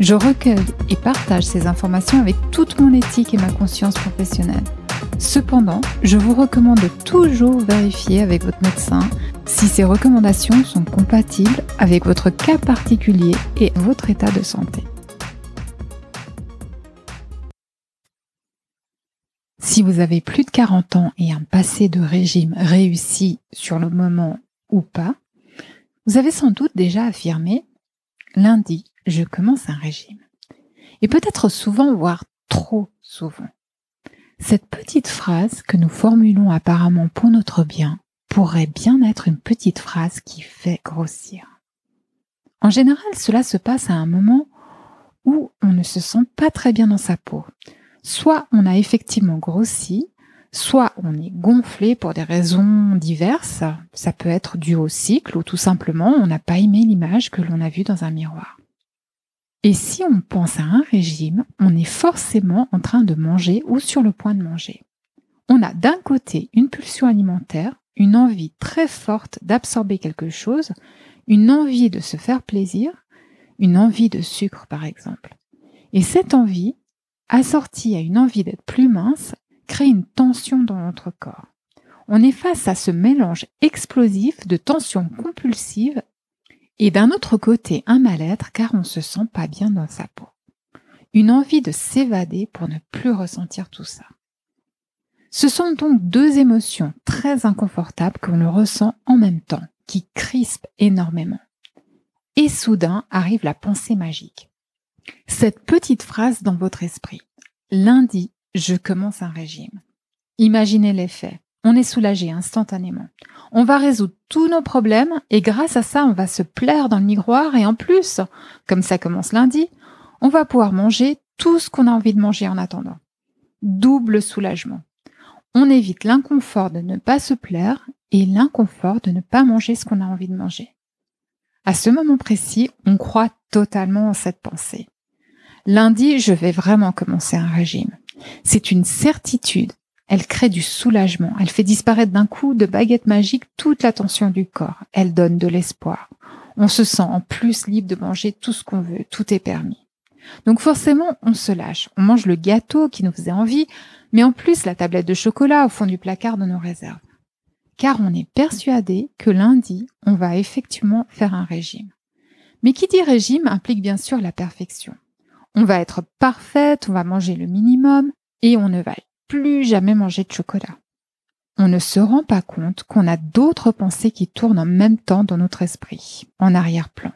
Je recueille et partage ces informations avec toute mon éthique et ma conscience professionnelle. Cependant, je vous recommande toujours vérifier avec votre médecin si ces recommandations sont compatibles avec votre cas particulier et votre état de santé. Si vous avez plus de 40 ans et un passé de régime réussi sur le moment ou pas, vous avez sans doute déjà affirmé lundi, je commence un régime. Et peut-être souvent, voire trop souvent. Cette petite phrase que nous formulons apparemment pour notre bien pourrait bien être une petite phrase qui fait grossir. En général, cela se passe à un moment où on ne se sent pas très bien dans sa peau. Soit on a effectivement grossi, soit on est gonflé pour des raisons diverses. Ça peut être dû au cycle ou tout simplement on n'a pas aimé l'image que l'on a vue dans un miroir. Et si on pense à un régime, on est forcément en train de manger ou sur le point de manger. On a d'un côté une pulsion alimentaire, une envie très forte d'absorber quelque chose, une envie de se faire plaisir, une envie de sucre par exemple. Et cette envie, assortie à une envie d'être plus mince, crée une tension dans notre corps. On est face à ce mélange explosif de tensions compulsives et d'un autre côté un mal-être car on ne se sent pas bien dans sa peau. Une envie de s'évader pour ne plus ressentir tout ça. Ce sont donc deux émotions très inconfortables qu'on le ressent en même temps, qui crispent énormément. Et soudain arrive la pensée magique. Cette petite phrase dans votre esprit. Lundi, je commence un régime. Imaginez l'effet. On est soulagé instantanément on va résoudre tous nos problèmes et grâce à ça, on va se plaire dans le miroir et en plus, comme ça commence lundi, on va pouvoir manger tout ce qu'on a envie de manger en attendant. Double soulagement. On évite l'inconfort de ne pas se plaire et l'inconfort de ne pas manger ce qu'on a envie de manger. À ce moment précis, on croit totalement en cette pensée. Lundi, je vais vraiment commencer un régime. C'est une certitude elle crée du soulagement. Elle fait disparaître d'un coup de baguette magique toute la tension du corps. Elle donne de l'espoir. On se sent en plus libre de manger tout ce qu'on veut. Tout est permis. Donc forcément, on se lâche. On mange le gâteau qui nous faisait envie, mais en plus la tablette de chocolat au fond du placard de nos réserves. Car on est persuadé que lundi, on va effectivement faire un régime. Mais qui dit régime implique bien sûr la perfection. On va être parfaite, on va manger le minimum, et on ne va jamais manger de chocolat. On ne se rend pas compte qu'on a d'autres pensées qui tournent en même temps dans notre esprit, en arrière-plan.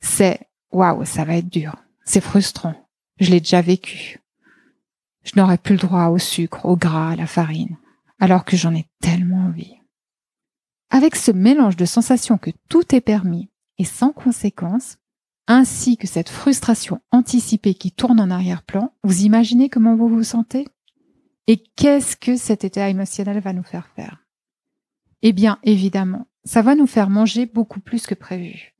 C'est waouh, ça va être dur, c'est frustrant, je l'ai déjà vécu. Je n'aurai plus le droit au sucre, au gras, à la farine, alors que j'en ai tellement envie. Avec ce mélange de sensations que tout est permis et sans conséquence, ainsi que cette frustration anticipée qui tourne en arrière-plan, vous imaginez comment vous vous sentez? Et qu'est-ce que cet état émotionnel va nous faire faire? Eh bien, évidemment, ça va nous faire manger beaucoup plus que prévu.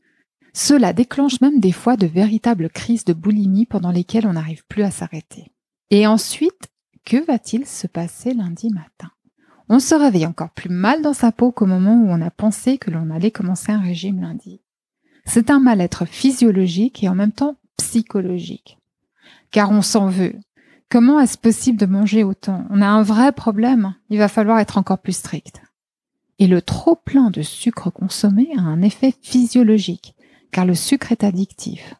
Cela déclenche même des fois de véritables crises de boulimie pendant lesquelles on n'arrive plus à s'arrêter. Et ensuite, que va-t-il se passer lundi matin? On se réveille encore plus mal dans sa peau qu'au moment où on a pensé que l'on allait commencer un régime lundi. C'est un mal-être physiologique et en même temps psychologique. Car on s'en veut, Comment est-ce possible de manger autant? On a un vrai problème. Il va falloir être encore plus strict. Et le trop plein de sucre consommé a un effet physiologique, car le sucre est addictif.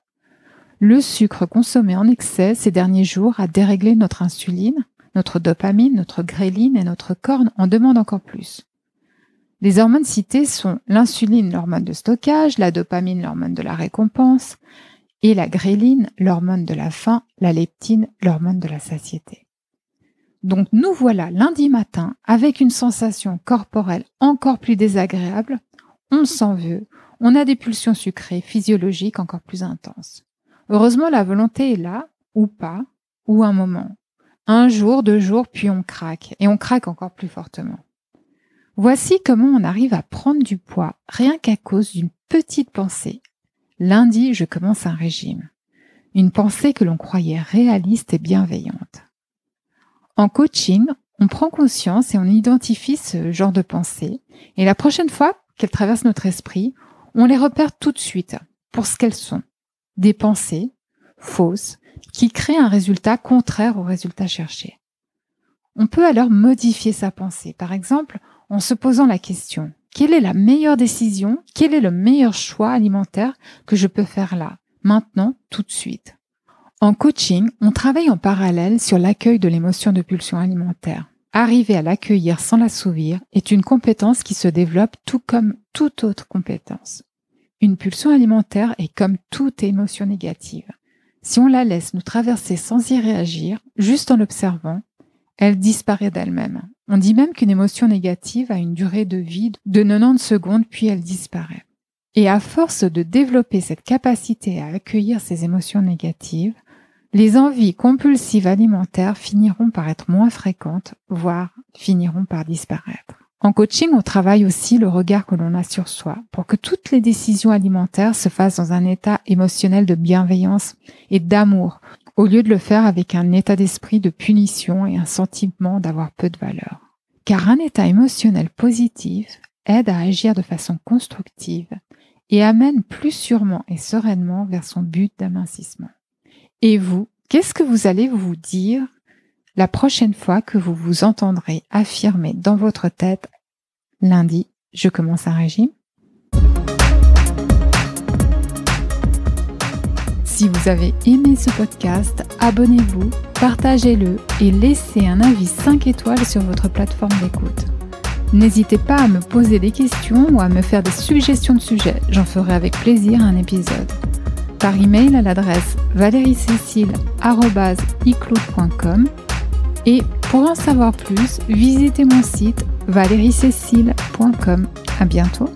Le sucre consommé en excès ces derniers jours a déréglé notre insuline, notre dopamine, notre gréline et notre corne en demandent encore plus. Les hormones citées sont l'insuline, l'hormone de stockage, la dopamine, l'hormone de la récompense, et la gréline, l'hormone de la faim, la leptine, l'hormone de la satiété. Donc nous voilà lundi matin avec une sensation corporelle encore plus désagréable, on s'en veut, on a des pulsions sucrées physiologiques encore plus intenses. Heureusement, la volonté est là, ou pas, ou un moment. Un jour, deux jours, puis on craque, et on craque encore plus fortement. Voici comment on arrive à prendre du poids rien qu'à cause d'une petite pensée. Lundi, je commence un régime. Une pensée que l'on croyait réaliste et bienveillante. En coaching, on prend conscience et on identifie ce genre de pensée, et la prochaine fois qu'elles traversent notre esprit, on les repère tout de suite pour ce qu'elles sont. Des pensées fausses qui créent un résultat contraire au résultat cherché. On peut alors modifier sa pensée. Par exemple, en se posant la question quelle est la meilleure décision, quel est le meilleur choix alimentaire que je peux faire là, maintenant, tout de suite? En coaching, on travaille en parallèle sur l'accueil de l'émotion de pulsion alimentaire. Arriver à l'accueillir sans l'assouvir est une compétence qui se développe tout comme toute autre compétence. Une pulsion alimentaire est comme toute émotion négative. Si on la laisse nous traverser sans y réagir, juste en l'observant, elle disparaît d'elle-même. On dit même qu'une émotion négative a une durée de vie de 90 secondes puis elle disparaît. Et à force de développer cette capacité à accueillir ces émotions négatives, les envies compulsives alimentaires finiront par être moins fréquentes, voire finiront par disparaître. En coaching, on travaille aussi le regard que l'on a sur soi pour que toutes les décisions alimentaires se fassent dans un état émotionnel de bienveillance et d'amour, au lieu de le faire avec un état d'esprit de punition et un sentiment d'avoir peu de valeur. Car un état émotionnel positif aide à agir de façon constructive et amène plus sûrement et sereinement vers son but d'amincissement. Et vous, qu'est-ce que vous allez vous dire la prochaine fois que vous vous entendrez affirmer dans votre tête lundi, je commence un régime Si vous avez aimé ce podcast, abonnez-vous, partagez-le et laissez un avis 5 étoiles sur votre plateforme d'écoute. N'hésitez pas à me poser des questions ou à me faire des suggestions de sujets, j'en ferai avec plaisir un épisode. Par email à l'adresse valeriecécile.com et pour en savoir plus, visitez mon site valeriecécile.com. À bientôt!